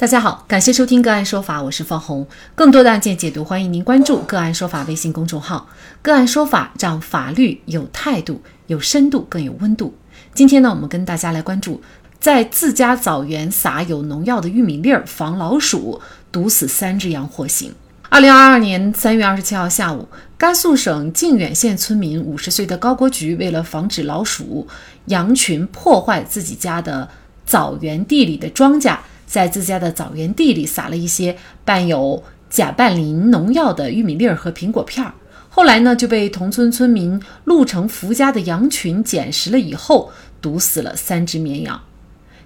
大家好，感谢收听个案说法，我是方红。更多的案件解读，欢迎您关注个案说法微信公众号。个案说法让法律有态度、有深度、更有温度。今天呢，我们跟大家来关注，在自家枣园撒有农药的玉米粒儿防老鼠，毒死三只羊获刑。二零二二年三月二十七号下午，甘肃省靖远县村民五十岁的高国菊，为了防止老鼠、羊群破坏自己家的枣园地里的庄稼。在自家的枣园地里撒了一些伴有甲拌磷农药的玉米粒儿和苹果片儿，后来呢就被同村村民陆成福家的羊群捡食了以后，毒死了三只绵羊。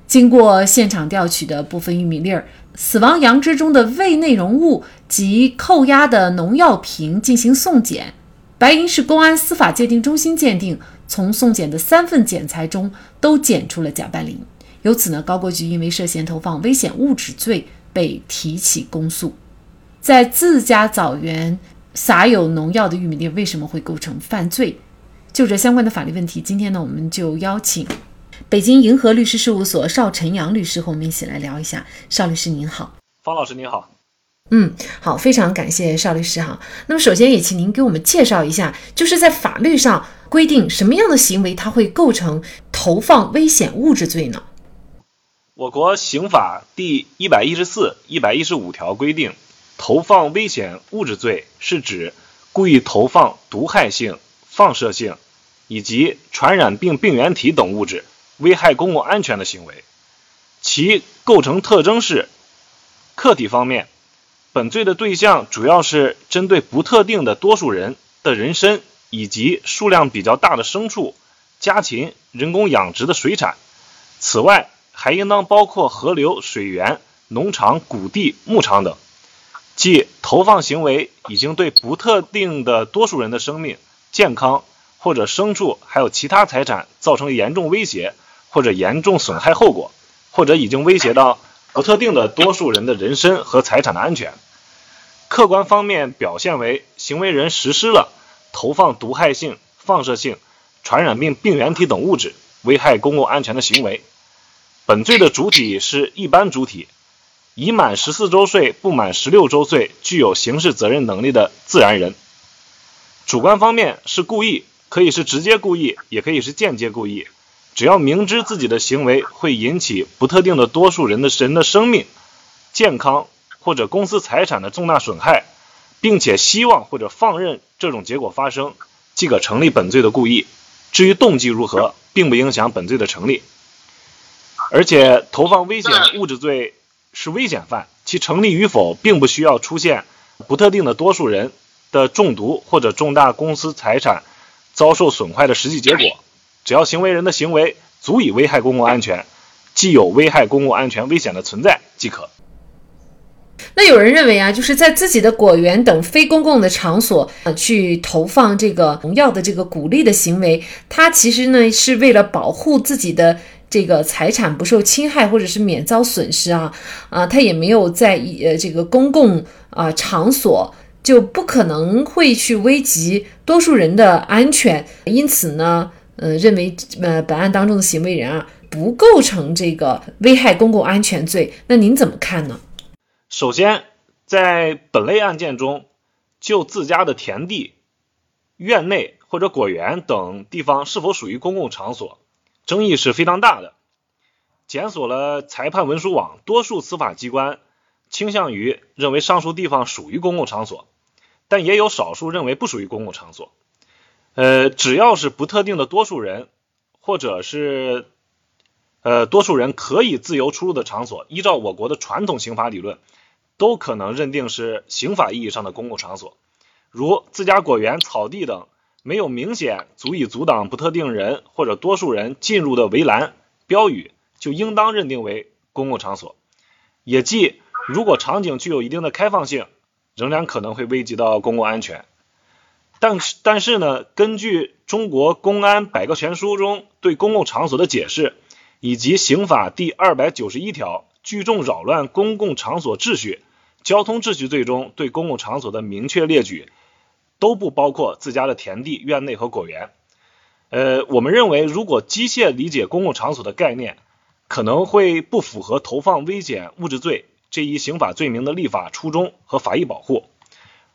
经过现场调取的部分玉米粒儿，死亡羊只中的胃内容物及扣押的农药瓶进行送检，白银市公安司法鉴定中心鉴定，从送检的三份检材中都检出了甲拌磷。由此呢，高国菊因为涉嫌投放危险物质罪被提起公诉。在自家枣园撒有农药的玉米粒为什么会构成犯罪？就这相关的法律问题，今天呢，我们就邀请北京银河律师事务所邵晨阳律师和我们一起来聊一下。邵律师您好，方老师您好。嗯，好，非常感谢邵律师哈。那么首先也请您给我们介绍一下，就是在法律上规定什么样的行为它会构成投放危险物质罪呢？我国刑法第一百一十四、一百一十五条规定，投放危险物质罪是指故意投放毒害性、放射性以及传染病病原体等物质，危害公共安全的行为。其构成特征是：客体方面，本罪的对象主要是针对不特定的多数人的人身以及数量比较大的牲畜、家禽、人工养殖的水产。此外，还应当包括河流、水源、农场、谷地、牧场等，即投放行为已经对不特定的多数人的生命、健康或者牲畜还有其他财产造成严重威胁或者严重损害后果，或者已经威胁到不特定的多数人的人身和财产的安全。客观方面表现为行为人实施了投放毒害性、放射性、传染病病原体等物质，危害公共安全的行为。本罪的主体是一般主体，已满十四周岁不满十六周岁具有刑事责任能力的自然人。主观方面是故意，可以是直接故意，也可以是间接故意。只要明知自己的行为会引起不特定的多数人的人的生命、健康或者公司财产的重大损害，并且希望或者放任这种结果发生，即可成立本罪的故意。至于动机如何，并不影响本罪的成立。而且，投放危险物质罪是危险犯，其成立与否并不需要出现不特定的多数人的中毒或者重大公司财产遭受损坏的实际结果，只要行为人的行为足以危害公共安全，既有危害公共安全危险的存在即可。那有人认为啊，就是在自己的果园等非公共的场所去投放这个农药的这个鼓励的行为，它其实呢是为了保护自己的。这个财产不受侵害，或者是免遭损失啊啊，他也没有在呃这个公共啊场所，就不可能会去危及多数人的安全。因此呢，呃，认为呃本案当中的行为人啊不构成这个危害公共安全罪。那您怎么看呢？首先，在本类案件中，就自家的田地、院内或者果园等地方是否属于公共场所。争议是非常大的，检索了裁判文书网，多数司法机关倾向于认为上述地方属于公共场所，但也有少数认为不属于公共场所。呃，只要是不特定的多数人，或者是呃多数人可以自由出入的场所，依照我国的传统刑法理论，都可能认定是刑法意义上的公共场所，如自家果园、草地等。没有明显足以阻挡不特定人或者多数人进入的围栏、标语，就应当认定为公共场所。也即，如果场景具有一定的开放性，仍然可能会危及到公共安全。但是，但是呢，根据《中国公安百科全书》中对公共场所的解释，以及刑法第二百九十一条聚众扰乱公共场所秩序、交通秩序罪中对公共场所的明确列举。都不包括自家的田地、院内和果园。呃，我们认为，如果机械理解公共场所的概念，可能会不符合投放危险物质罪这一刑法罪名的立法初衷和法益保护。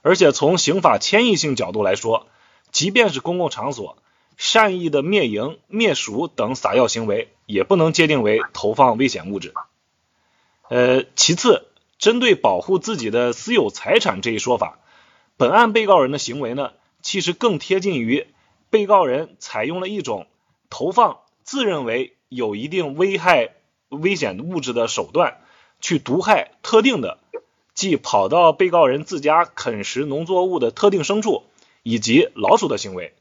而且从刑法迁移性角度来说，即便是公共场所善意的灭蝇、灭鼠等撒药行为，也不能界定为投放危险物质。呃，其次，针对保护自己的私有财产这一说法，本案被告人的行为呢，其实更贴近于被告人采用了一种投放自认为有一定危害危险物质的手段，去毒害特定的。即跑到被告人自家啃食农作物的特定牲畜以及老鼠的行为。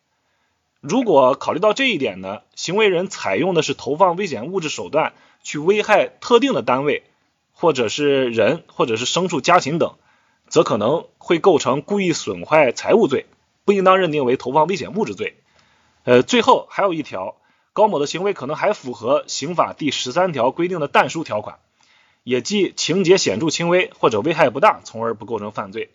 如果考虑到这一点呢，行为人采用的是投放危险物质手段去危害特定的单位，或者是人，或者是牲畜家禽等，则可能会构成故意损坏财物罪，不应当认定为投放危险物质罪。呃，最后还有一条，高某的行为可能还符合刑法第十三条规定的但书条款。也即情节显著轻微或者危害不大，从而不构成犯罪。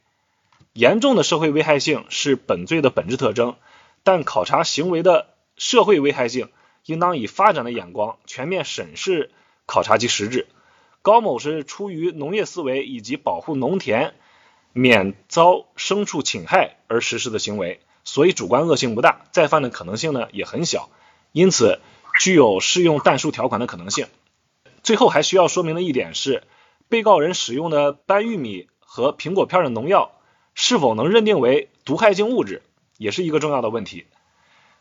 严重的社会危害性是本罪的本质特征，但考察行为的社会危害性，应当以发展的眼光全面审视考察其实质。高某是出于农业思维以及保护农田免遭牲畜侵害而实施的行为，所以主观恶性不大，再犯的可能性呢也很小，因此具有适用但书条款的可能性。最后还需要说明的一点是，被告人使用的搬玉米和苹果片的农药是否能认定为毒害性物质，也是一个重要的问题。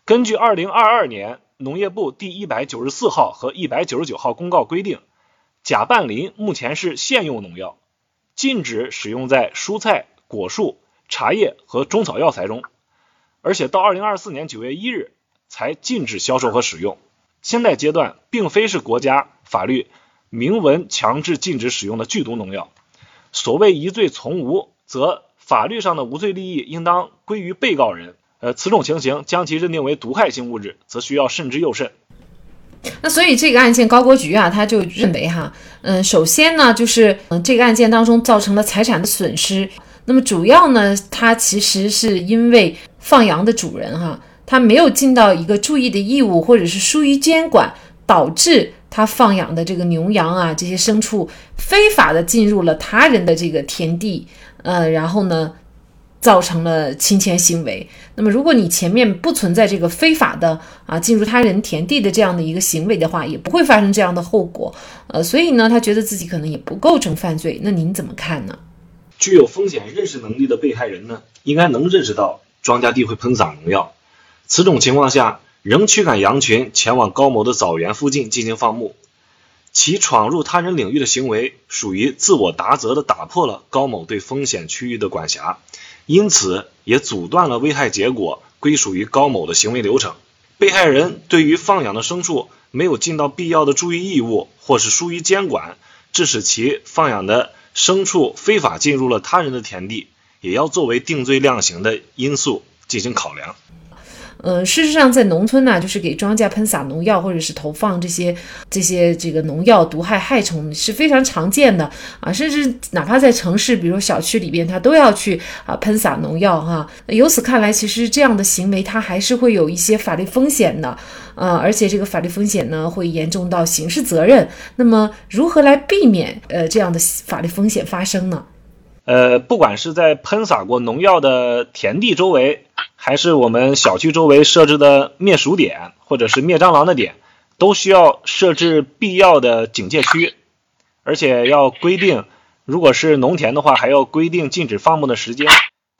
根据二零二二年农业部第一百九十四号和一百九十九号公告规定，甲拌磷目前是现用农药，禁止使用在蔬菜、果树、茶叶和中草药材中，而且到二零二四年九月一日才禁止销售和使用。现在阶段并非是国家法律明文强制禁止使用的剧毒农药。所谓疑罪从无，则法律上的无罪利益应当归于被告人。呃，此种情形将其认定为毒害性物质，则需要慎之又慎。那所以这个案件，高国局啊，他就认为哈，嗯，首先呢，就是嗯，这个案件当中造成了财产的损失。那么主要呢，他其实是因为放羊的主人哈。他没有尽到一个注意的义务，或者是疏于监管，导致他放养的这个牛羊啊这些牲畜非法的进入了他人的这个田地，呃，然后呢，造成了侵权行为。那么，如果你前面不存在这个非法的啊进入他人田地的这样的一个行为的话，也不会发生这样的后果。呃，所以呢，他觉得自己可能也不构成犯罪。那您怎么看呢？具有风险认识能力的被害人呢，应该能认识到庄稼地会喷洒农药。此种情况下，仍驱赶羊群前往高某的草原附近进行放牧，其闯入他人领域的行为属于自我达责的打破了高某对风险区域的管辖，因此也阻断了危害结果归属于高某的行为流程。被害人对于放养的牲畜没有尽到必要的注意义务，或是疏于监管，致使其放养的牲畜非法进入了他人的田地，也要作为定罪量刑的因素进行考量。嗯，事实上，在农村呢，就是给庄稼喷洒农药，或者是投放这些这些这个农药毒害害虫是非常常见的啊。甚至哪怕在城市，比如小区里边，他都要去啊喷洒农药哈。由此看来，其实这样的行为它还是会有一些法律风险的，呃，而且这个法律风险呢会严重到刑事责任。那么，如何来避免呃这样的法律风险发生呢？呃，不管是在喷洒过农药的田地周围。还是我们小区周围设置的灭鼠点，或者是灭蟑螂的点，都需要设置必要的警戒区，而且要规定，如果是农田的话，还要规定禁止放牧的时间。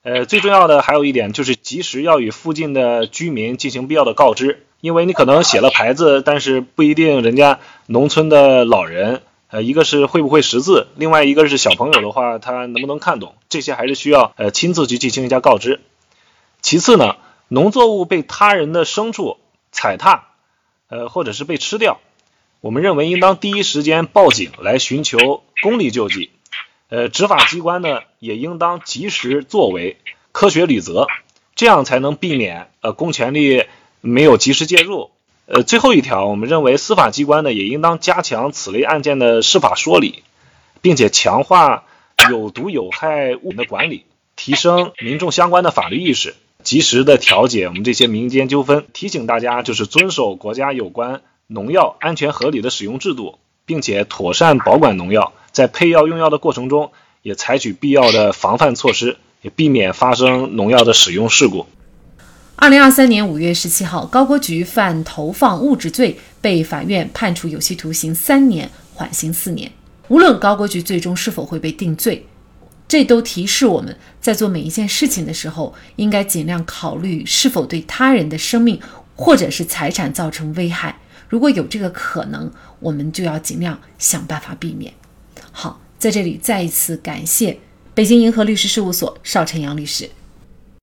呃，最重要的还有一点就是及时要与附近的居民进行必要的告知，因为你可能写了牌子，但是不一定人家农村的老人，呃，一个是会不会识字，另外一个是小朋友的话，他能不能看懂，这些还是需要呃亲自去进行一下告知。其次呢，农作物被他人的牲畜踩踏，呃，或者是被吃掉，我们认为应当第一时间报警来寻求公力救济，呃，执法机关呢也应当及时作为，科学履责，这样才能避免呃公权力没有及时介入。呃，最后一条，我们认为司法机关呢也应当加强此类案件的司法说理，并且强化有毒有害物品的管理，提升民众相关的法律意识。及时的调解我们这些民间纠纷，提醒大家就是遵守国家有关农药安全合理的使用制度，并且妥善保管农药，在配药用药的过程中，也采取必要的防范措施，也避免发生农药的使用事故。二零二三年五月十七号，高国局犯投放物质罪，被法院判处有期徒刑三年，缓刑四年。无论高国局最终是否会被定罪，这都提示我们在做每一件事情的时候，应该尽量考虑是否对他人的生命或者是财产造成危害。如果有这个可能，我们就要尽量想办法避免。好，在这里再一次感谢北京银河律师事务所邵晨阳律师。